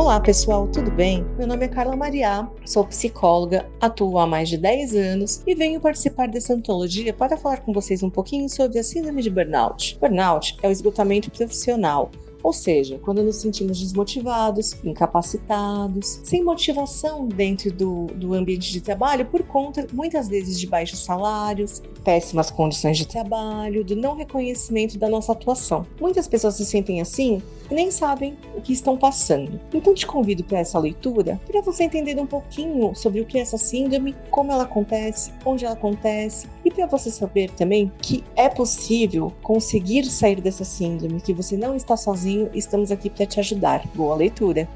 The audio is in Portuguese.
Olá pessoal, tudo bem? Meu nome é Carla Maria, sou psicóloga, atuo há mais de 10 anos e venho participar dessa antologia para falar com vocês um pouquinho sobre a síndrome de burnout. Burnout é o esgotamento profissional, ou seja, quando nos sentimos desmotivados, incapacitados, sem motivação dentro do, do ambiente de trabalho por conta, muitas vezes, de baixos salários, péssimas condições de trabalho, do não reconhecimento da nossa atuação. Muitas pessoas se sentem assim e nem sabem o que estão passando. Então te convido para essa leitura para você entender um pouquinho sobre o que é essa síndrome, como ela acontece, onde ela acontece e para você saber também que é possível conseguir sair dessa síndrome, que você não está sozinho, estamos aqui para te ajudar. Boa leitura!